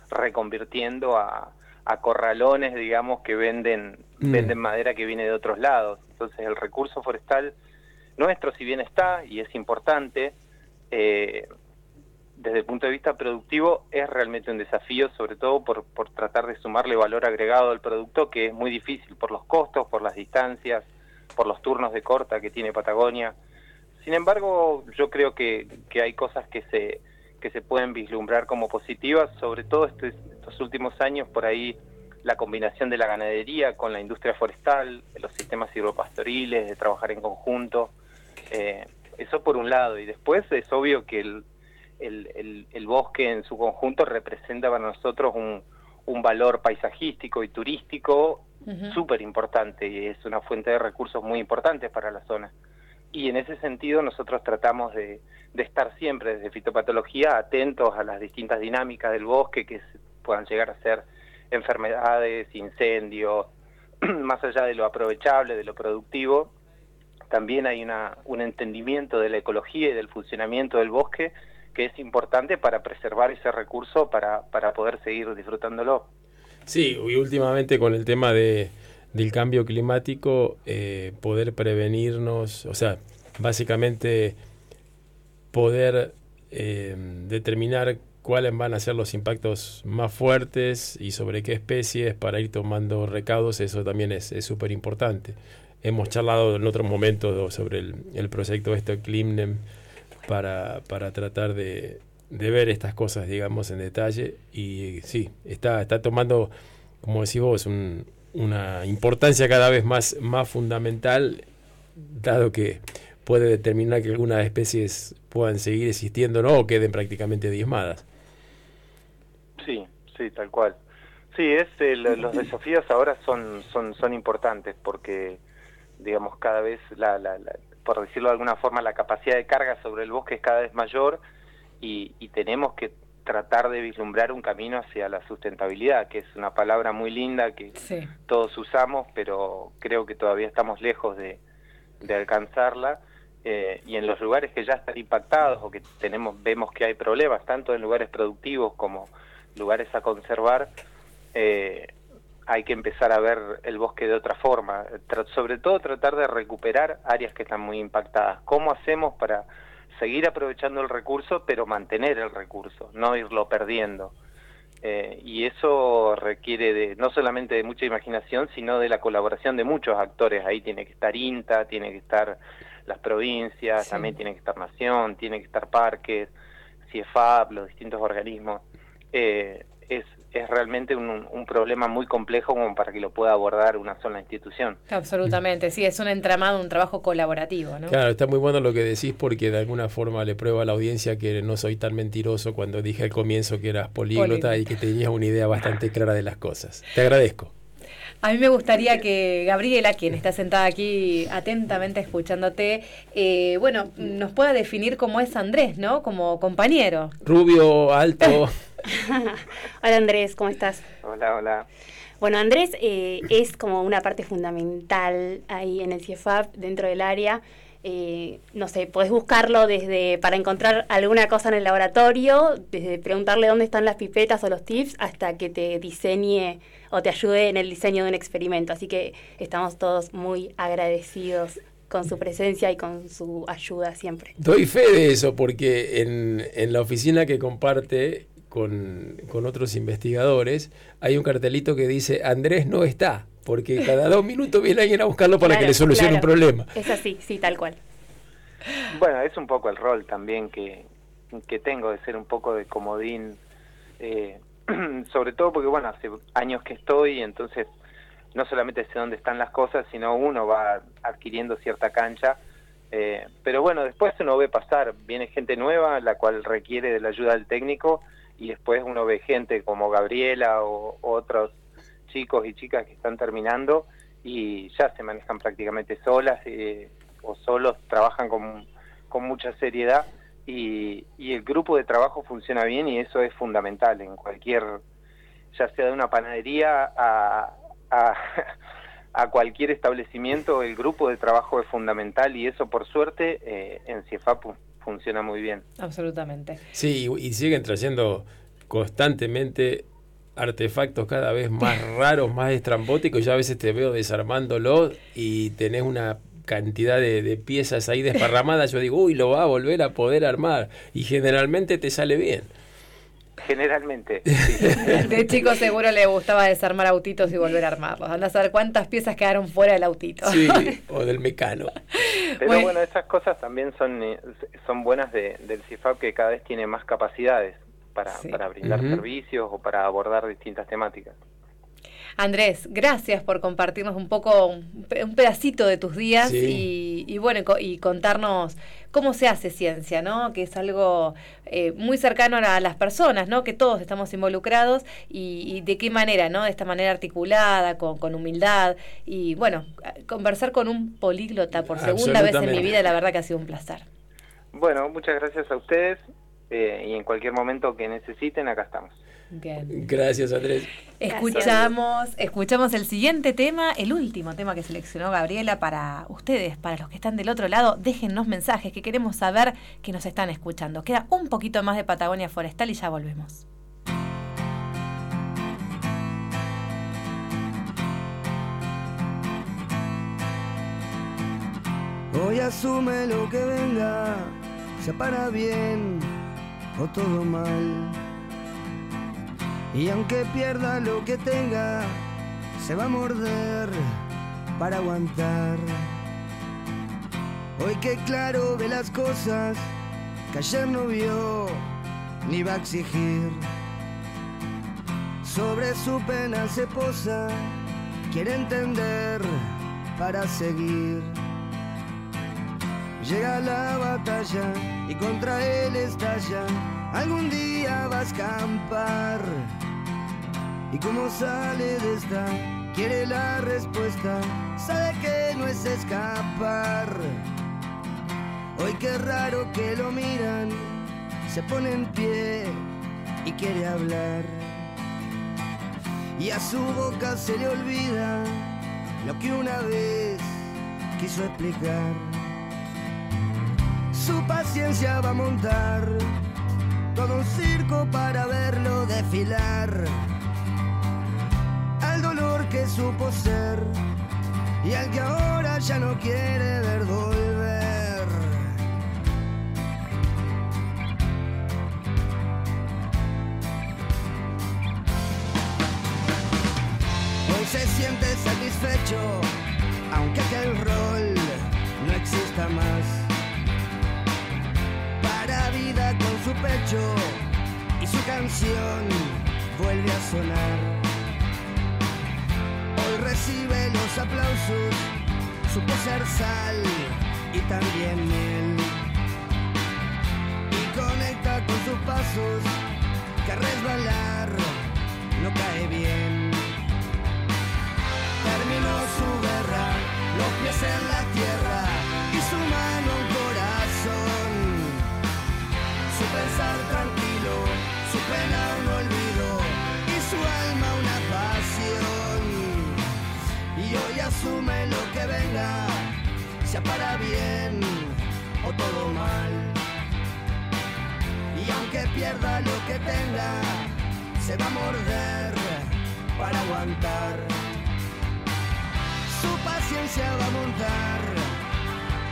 reconvirtiendo a, a corralones, digamos, que venden, Mm. venden madera que viene de otros lados. Entonces el recurso forestal nuestro, si bien está y es importante, eh, desde el punto de vista productivo es realmente un desafío, sobre todo por, por tratar de sumarle valor agregado al producto, que es muy difícil por los costos, por las distancias, por los turnos de corta que tiene Patagonia. Sin embargo, yo creo que, que hay cosas que se, que se pueden vislumbrar como positivas, sobre todo este- estos últimos años, por ahí la combinación de la ganadería con la industria forestal, los sistemas silvopastoriles, de trabajar en conjunto. Eh, eso por un lado, y después es obvio que el, el, el- el bosque en su conjunto representa para nosotros un, un valor paisajístico y turístico Ujú. súper importante y es una fuente de recursos muy importantes para la zona. Y en ese sentido nosotros tratamos de, de estar siempre desde fitopatología atentos a las distintas dinámicas del bosque que se- puedan llegar a ser enfermedades, incendios, más allá de lo aprovechable, de lo productivo, también hay una, un entendimiento de la ecología y del funcionamiento del bosque que es importante para preservar ese recurso para, para poder seguir disfrutándolo. Sí, y últimamente con el tema de, del cambio climático, eh, poder prevenirnos, o sea, básicamente poder eh, determinar cuáles van a ser los impactos más fuertes y sobre qué especies para ir tomando recaudos, eso también es súper importante. Hemos charlado en otros momentos sobre el, el proyecto este Climnem para, para tratar de, de ver estas cosas, digamos, en detalle. Y sí, está, está tomando, como decís vos, un- una importancia cada vez más, más fundamental, dado que puede determinar que algunas especies puedan seguir existiendo no, o queden prácticamente diezmadas. Sí, sí, tal cual. Sí, es los desafíos ahora son son son importantes porque digamos cada vez la, la, la- por decirlo de alguna forma la capacidad de carga sobre el bosque es cada vez mayor y, y tenemos que tratar de vislumbrar un camino hacia la sustentabilidad, que es una palabra muy linda que Sí. todos usamos, pero creo que todavía estamos lejos de, de alcanzarla. eh, y en los lugares que ya están impactados o que tenemos vemos que hay problemas, tanto en lugares productivos como lugares a conservar, eh, hay que empezar a ver el bosque de otra forma. Tra- sobre todo tratar de recuperar áreas que están muy impactadas. ¿Cómo hacemos para seguir aprovechando el recurso, pero mantener el recurso, no irlo perdiendo? Eh, y eso requiere de no solamente de mucha imaginación, sino de la colaboración de muchos actores. Ahí tiene que estar INTA, tiene que estar las provincias, Sí. también tiene que estar Nación, tiene que estar Parques, CIEFAP, los distintos organismos. Eh, es, es realmente un, un problema muy complejo como para que lo pueda abordar una sola institución. Absolutamente, sí, es un entramado, un trabajo colaborativo, ¿no? Claro, está muy bueno lo que decís porque de alguna forma le prueba a la audiencia que no soy tan mentiroso cuando dije al comienzo que eras políglota, Políglota. y que tenías una idea bastante clara de las cosas. Te agradezco. A mí me gustaría que Gabriela, quien está sentada aquí atentamente escuchándote, eh, bueno, nos pueda definir cómo es Andrés, ¿no? Como compañero. Rubio, alto. Hola Andrés, ¿cómo estás? Hola, hola. Bueno, Andrés eh, es como una parte fundamental ahí en el CIEFAP, dentro del área. Eh, no sé, podés buscarlo desde para encontrar alguna cosa en el laboratorio, desde preguntarle dónde están las pipetas o los tips, hasta que te diseñe o te ayude en el diseño de un experimento. Así que estamos todos muy agradecidos con su presencia y con su ayuda siempre. Doy fe de eso porque en, en la oficina que comparte con, con otros investigadores hay un cartelito que dice Andrés no está, porque cada dos minutos viene alguien a buscarlo para que le solucione claro. un problema. Es así, sí, tal cual. Bueno, es un poco el rol también que, que tengo de ser un poco de comodín, eh, sobre todo porque, bueno, hace años que estoy, entonces no solamente sé dónde están las cosas, sino uno va adquiriendo cierta cancha. eh, pero bueno, después uno ve pasar, viene gente nueva, la cual requiere de la ayuda del técnico, y después uno ve gente como Gabriela o, otros chicos y chicas que están terminando y ya se manejan prácticamente solas eh, o solos, trabajan con, con mucha seriedad y, y el grupo de trabajo funciona bien y eso es fundamental en cualquier, ya sea de una panadería a, a, a cualquier establecimiento, el grupo de trabajo es fundamental y eso por suerte eh, en CIEFAP funciona muy bien. Absolutamente. Sí, y, y siguen trayendo constantemente artefactos cada vez más raros, más estrambóticos. Ya a veces te veo desarmándolo y tenés una cantidad de, de piezas ahí desparramadas. Yo digo, uy, lo va a volver a poder armar. Y generalmente te sale bien. Generalmente. sí. De chico seguro le gustaba desarmar autitos y volver a armarlos. Anda a saber cuántas piezas quedaron fuera del autito. Sí, o del mecano. Pero Bueno. bueno, esas cosas también son, eh, son buenas de- del CIFAP que cada vez tiene más capacidades para, Sí. para brindar servicios o para abordar distintas temáticas. Andrés, gracias por compartirnos un poco, un pe- un pedacito de tus días Sí. y, y bueno, y contarnos cómo se hace ciencia, ¿no? Que es algo eh, muy cercano a las personas, ¿no? Que todos estamos involucrados y, y de qué manera, ¿no? De esta manera articulada, con, con humildad y bueno, conversar con un políglota por segunda vez en mi vida, la verdad que ha sido un placer. Bueno, muchas gracias a ustedes eh, y en cualquier momento que necesiten, acá estamos. Bien. Gracias, Andrés. Escuchamos, escuchamos el siguiente tema, el último tema que seleccionó Gabriela para ustedes, para los que están del otro lado. Déjennos mensajes que queremos saber que nos están escuchando. Queda un poquito más de Patagonia Forestal y ya volvemos. Hoy asume lo que venga, sea para bien o todo mal. Y aunque pierda lo que tenga, se va a morder para aguantar. Hoy que claro ve las cosas que ayer no vio ni va a exigir. Sobre su pena se posa, quiere entender para seguir. Llega la batalla y contra él estalla. Algún día va a escampar. Y como sale de esta, quiere la respuesta. Sabe que no es escapar. Hoy qué raro que lo miran. Se pone en pie y quiere hablar. Y a su boca se le olvida lo que una vez quiso explicar. Su paciencia va a montar todo un circo para verlo desfilar. Al dolor que supo ser y al que ahora ya no quiere ver volver. Hoy se siente satisfecho, aunque aquel rol no exista más su pecho y su canción vuelve a sonar. Hoy recibe los aplausos, supo ser sal y también miel. Y conecta con sus pasos, que resbalar no cae bien. Terminó su guerra, los pies en la tierra y su mano asume lo que venga, sea para bien o todo mal. Y aunque pierda lo que tenga, se va a morder para aguantar. Su paciencia va a montar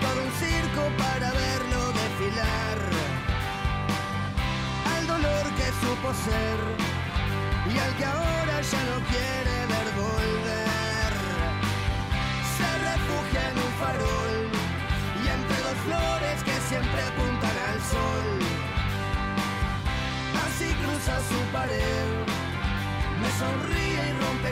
todo un circo para verlo desfilar. Al dolor que supo ser y al que ahora ya no quiere ver volver. Y entre dos flores que siempre apuntan al sol. Así cruza su pared, me sonríe y rompe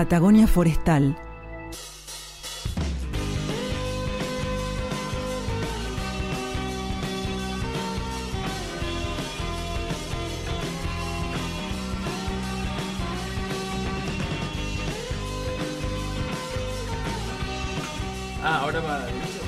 Patagonia Forestal. Ah, ahora va.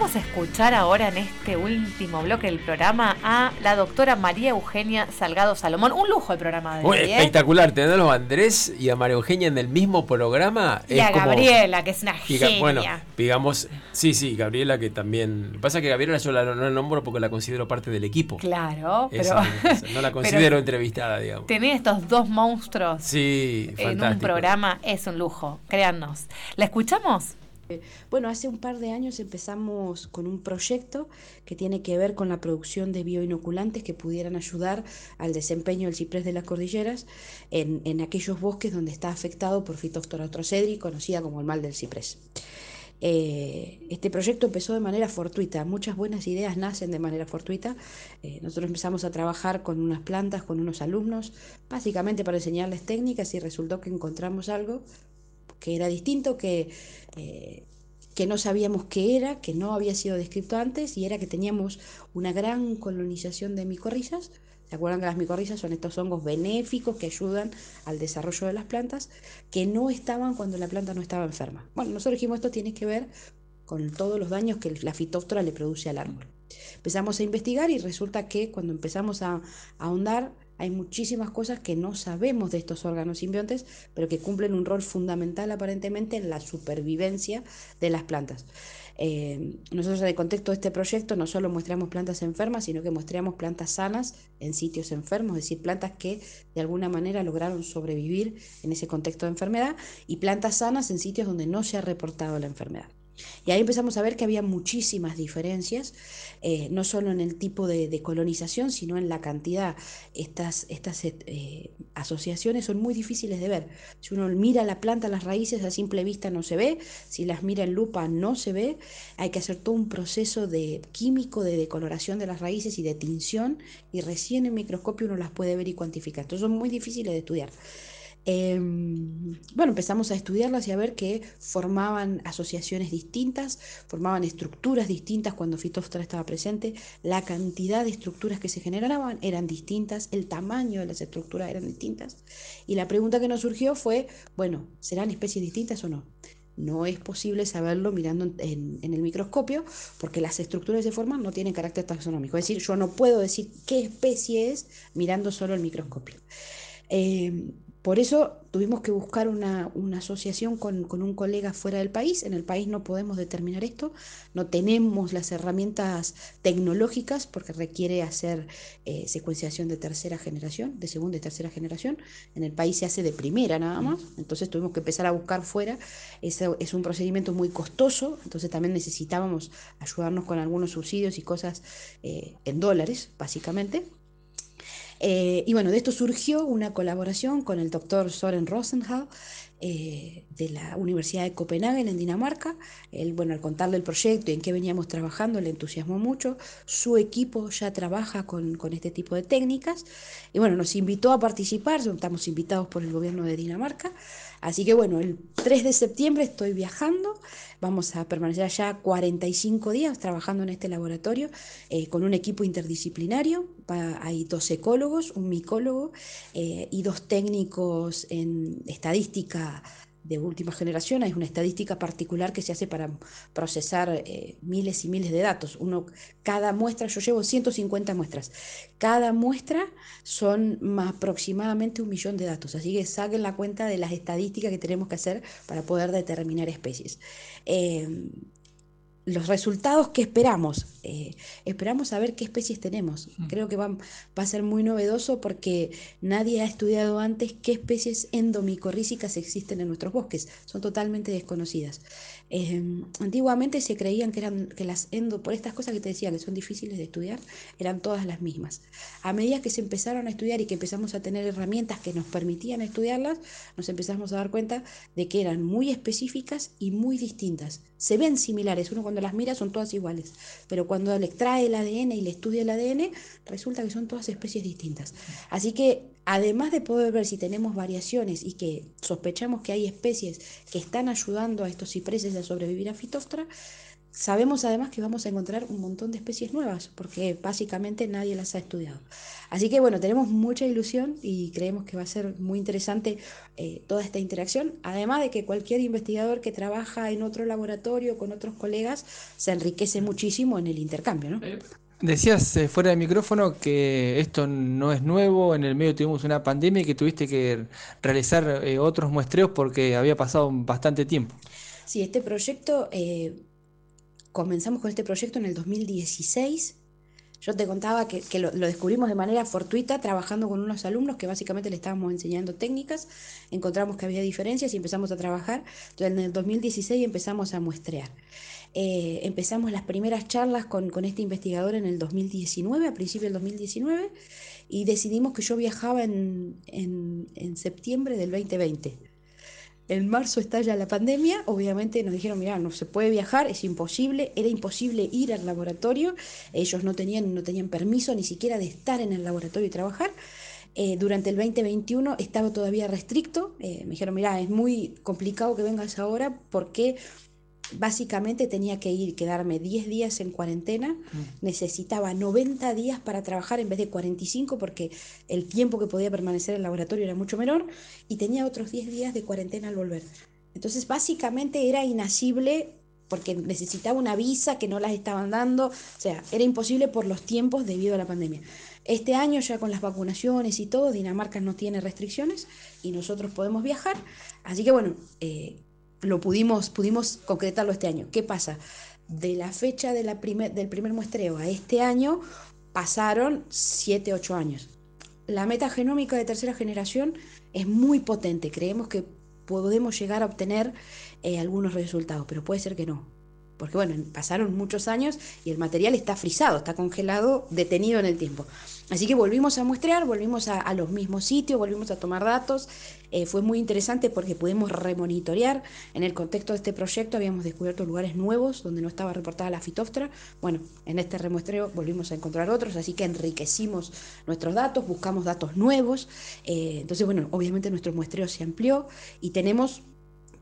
Vamos a escuchar ahora en este último bloque del programa a la doctora María Eugenia Salgado Salomón. Un lujo el programa de hoy, ¿eh? espectacular, tenerlos a Andrés y a María Eugenia en el mismo programa. Y a como- Gabriela, que es una y genia. Bueno, digamos, sí, sí, Gabriela que también. Lo que pasa es que Gabriela yo la, no la nombro porque la considero parte del equipo. Claro, Esa pero no la considero entrevistada, digamos. tener estos dos monstruos Sí, en un programa es un lujo, créannos. ¿La escuchamos? Bueno, hace un par de años empezamos con un proyecto que tiene que ver con la producción de bioinoculantes que pudieran ayudar al desempeño del ciprés de las cordilleras en, aquellos bosques donde está afectado por Phytophthora trocedri, conocida como el mal del ciprés. Eh, este proyecto empezó de manera fortuita, muchas buenas ideas nacen de manera fortuita. Eh, nosotros empezamos a trabajar con unas plantas, con unos alumnos, básicamente para enseñarles técnicas y resultó que encontramos algo que era distinto, que, eh, que no sabíamos qué era, que no había sido descrito antes, y era que teníamos una gran colonización de micorrizas. ¿Se acuerdan que las micorrizas son estos hongos benéficos que ayudan al desarrollo de las plantas, que no estaban cuando la planta no estaba enferma? Bueno, nosotros dijimos esto tiene que ver con todos los daños que la fitóftora le produce al árbol. Empezamos a investigar y resulta que cuando empezamos a, a ahondar hay muchísimas cosas que no sabemos de estos órganos simbiontes, pero que cumplen un rol fundamental aparentemente en la supervivencia de las plantas. Eh, nosotros en el contexto de este proyecto no solo muestramos plantas enfermas, sino que mostramos plantas sanas en sitios enfermos, es decir, plantas que de alguna manera lograron sobrevivir en ese contexto de enfermedad y plantas sanas en sitios donde no se ha reportado la enfermedad. Y ahí empezamos a ver que había muchísimas diferencias, eh, no solo en el tipo de, de, colonización, sino en la cantidad. Estas, estas eh, asociaciones son muy difíciles de ver. Si uno mira la planta, las raíces a simple vista no se ve, si las mira en lupa no se ve, hay que hacer todo un proceso de químico de decoloración de las raíces y de tinción, y recién en microscopio uno las puede ver y cuantificar. Entonces son muy difíciles de estudiar. Eh, bueno, empezamos a estudiarlas y a ver que formaban asociaciones distintas, formaban estructuras distintas cuando Phytophthora estaba presente, la cantidad de estructuras que se generaban eran distintas, el tamaño de las estructuras eran distintas. Y la pregunta que nos surgió fue, bueno, ¿serán especies distintas o no? No es posible saberlo mirando en, el microscopio porque las estructuras que se forman no tienen carácter taxonómico. Es decir, yo no puedo decir qué especie es mirando solo el microscopio. Eh, por eso tuvimos que buscar una, una asociación con, con, un colega fuera del país. En el país no podemos determinar esto, no tenemos las herramientas tecnológicas porque requiere hacer eh, secuenciación de tercera generación, de segunda y tercera generación. En el país se hace de primera nada más, entonces tuvimos que empezar a buscar fuera. Eso es un procedimiento muy costoso, entonces también necesitábamos ayudarnos con algunos subsidios y cosas eh, en dólares, básicamente. Eh, y bueno, de esto surgió una colaboración con el doctor Soren Rosenhal eh, de la Universidad de Copenhague en Dinamarca. Él, bueno, al contarle el proyecto y en qué veníamos trabajando, le entusiasmó mucho. Su equipo ya trabaja con, con este tipo de técnicas. Y bueno, nos invitó a participar, estamos invitados por el gobierno de Dinamarca, Así que bueno, el 3 de septiembre estoy viajando, vamos a permanecer allá 45 días trabajando en este laboratorio eh, con un equipo interdisciplinario, hay dos ecólogos, un micólogo eh, y dos técnicos en estadística de última generación. Hay una estadística particular que se hace para procesar eh, miles y miles de datos. Uno, cada muestra, yo llevo 150 muestras. Cada muestra son más aproximadamente un millón de datos. Así que saquen la cuenta de las estadísticas que tenemos que hacer para poder determinar especies. Eh, los resultados que esperamos. eh, esperamos saber qué especies tenemos. Creo que va, va a ser muy novedoso porque nadie ha estudiado antes qué especies endomicorrízicas existen en nuestros bosques. Son totalmente desconocidas. Eh, antiguamente se creían que eran que las endo, por estas cosas que te decía, que son difíciles de estudiar, eran todas las mismas. A medida que se empezaron a estudiar y que empezamos a tener herramientas que nos permitían estudiarlas, nos empezamos a dar cuenta de que eran muy específicas y muy distintas. Se ven similares, uno cuando las mira son todas iguales, pero cuando le extrae el ADN y le estudia el ADN, resulta que son todas especies distintas. Así que además de poder ver si tenemos variaciones y que sospechamos que hay especies que están ayudando a estos cipreses a sobrevivir a Phytophthora, sabemos además que vamos a encontrar un montón de especies nuevas, porque básicamente nadie las ha estudiado. Así que bueno, tenemos mucha ilusión y creemos que va a ser muy interesante eh, toda esta interacción, además de que cualquier investigador que trabaja en otro laboratorio con otros colegas se enriquece muchísimo en el intercambio. ¿no? Decías eh, fuera del micrófono que esto no es nuevo, en el medio tuvimos una pandemia y que tuviste que realizar eh, otros muestreos porque había pasado bastante tiempo. Sí, este proyecto, eh, comenzamos con este proyecto en el 2016. Yo te contaba que, lo descubrimos de manera fortuita trabajando con unos alumnos que básicamente le estábamos enseñando técnicas, encontramos que había diferencias y empezamos a trabajar. Entonces en el 2016 empezamos a muestrear. Eh, empezamos las primeras charlas con, con este investigador en el 2019, a principios del 2019, y decidimos que yo viajaba en, en, en septiembre del 2020. En marzo estalla la pandemia, obviamente nos dijeron, mira, no se puede viajar, es imposible, era imposible ir al laboratorio, ellos no tenían, no tenían permiso ni siquiera de estar en el laboratorio y trabajar. Eh, durante el 2021 estaba todavía restricto, eh, me dijeron, mira, es muy complicado que vengas ahora porque básicamente tenía que ir, quedarme 10 días en cuarentena, necesitaba 90 días para trabajar en vez de 45 porque el tiempo que podía permanecer en el laboratorio era mucho menor y tenía otros 10 días de cuarentena al volver. Entonces básicamente era inasible porque necesitaba una visa que no las estaban dando, o sea, era imposible por los tiempos debido a la pandemia. Este año ya con las vacunaciones y todo, Dinamarca no tiene restricciones y nosotros podemos viajar, así que bueno, eh, lo pudimos, pudimos concretarlo este año. ¿Qué pasa? De la fecha de la primer, del primer muestreo a este año pasaron 7, 8 años. La metagenómica de tercera generación es muy potente. Creemos que podemos llegar a obtener eh, algunos resultados, pero puede ser que no. Porque bueno, pasaron muchos años y el material está frisado, está congelado, detenido en el tiempo. Así que volvimos a muestrear, volvimos a, los mismos sitios, volvimos a tomar datos. Eh, fue muy interesante porque pudimos remonitorear. En el contexto de este proyecto habíamos descubierto lugares nuevos donde no estaba reportada la fitóftora. Bueno, en este remuestreo volvimos a encontrar otros, así que enriquecimos nuestros datos, buscamos datos nuevos. Eh, entonces, bueno, obviamente nuestro muestreo se amplió y tenemos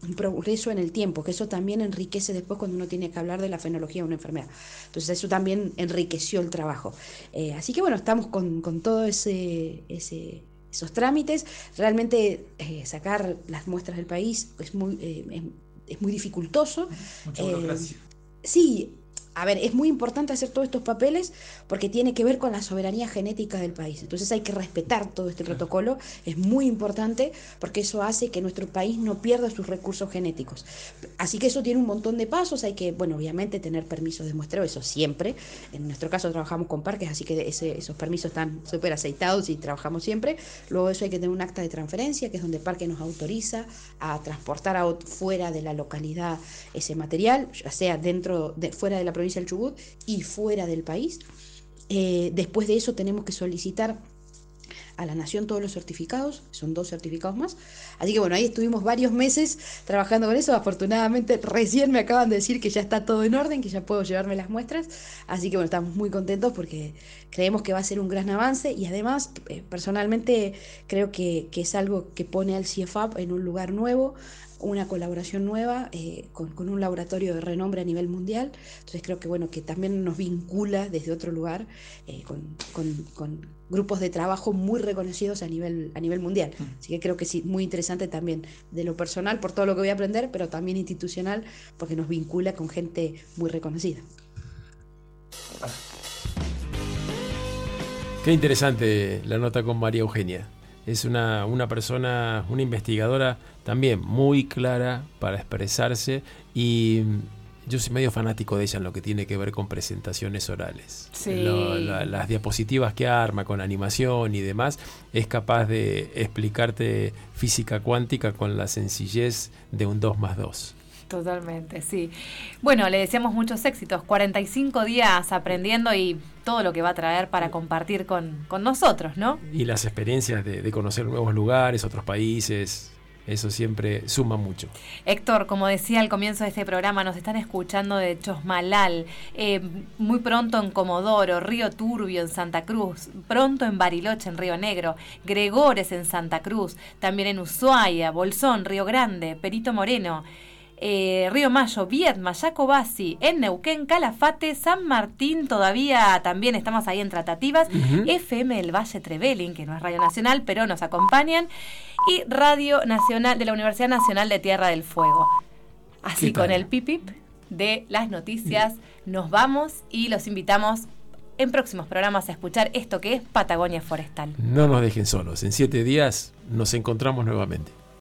un progreso en el tiempo, que eso también enriquece después cuando uno tiene que hablar de la fenología de una enfermedad. Entonces eso también enriqueció el trabajo. Eh, así que bueno, estamos con, con todo ese, ese, esos trámites. Realmente eh, sacar las muestras del país es muy, eh, es, es, muy dificultoso. Mucha burocracia. sí, a ver, es muy importante hacer todos estos papeles porque tiene que ver con la soberanía genética del país. Entonces hay que respetar todo este protocolo. Es muy importante porque eso hace que nuestro país no pierda sus recursos genéticos. Así que eso tiene un montón de pasos. Hay que, bueno, obviamente tener permisos de muestreo, eso siempre. En nuestro caso trabajamos con parques, así que ese, esos permisos están súper aceitados y trabajamos siempre. Luego de eso hay que tener un acta de transferencia, que es donde el parque nos autoriza a transportar a fuera de la localidad ese material, ya sea dentro, de, fuera de la provincia Chubut y fuera del país. Eh, después de eso tenemos que solicitar a la nación todos los certificados, son dos certificados más. Así que bueno, ahí estuvimos varios meses trabajando con eso. Afortunadamente recién me acaban de decir que ya está todo en orden, que ya puedo llevarme las muestras. Así que bueno, estamos muy contentos porque creemos que va a ser un gran avance y además eh, personalmente creo que, que es algo que pone al CIEFAP en un lugar nuevo, una colaboración nueva eh, con, con, un laboratorio de renombre a nivel mundial. Entonces creo que bueno que también nos vincula desde otro lugar eh, con, con, con, grupos de trabajo muy reconocidos a nivel, a nivel mundial. Mm. Así que creo que sí, muy interesante también de lo personal por todo lo que voy a aprender, pero también institucional porque nos vincula con gente muy reconocida. Qué interesante la nota con María Eugenia es una, una persona, una investigadora también muy clara para expresarse y yo soy medio fanático de ella en lo que tiene que ver con presentaciones orales. Sí. Lo, la, las diapositivas que arma con animación y demás, es capaz de explicarte física cuántica con la sencillez de un 2 más 2. Totalmente, sí. Bueno, le deseamos muchos éxitos, 45 días aprendiendo y todo lo que va a traer para compartir con, con nosotros, ¿no? Y las experiencias de, de, conocer nuevos lugares, otros países, eso siempre suma mucho. Héctor, como decía al comienzo de este programa, nos están escuchando de Chosmalal, eh, muy pronto en Comodoro, Río Turbio en Santa Cruz, pronto en Bariloche en Río Negro, Gregores en Santa Cruz, también en Ushuaia, Bolsón, Río Grande, Perito Moreno eh, Río Mayo, Viedma, Jacobasi, en Neuquén, Calafate, San Martín, todavía también estamos ahí en tratativas, uh -huh. FM El Valle Trevelin, que no es Radio Nacional, pero nos acompañan, y Radio Nacional de la Universidad Nacional de Tierra del Fuego. Así con el pipip de las noticias nos vamos y los invitamos en próximos programas a escuchar esto que es Patagonia Forestal. No nos dejen solos, en siete días nos encontramos nuevamente.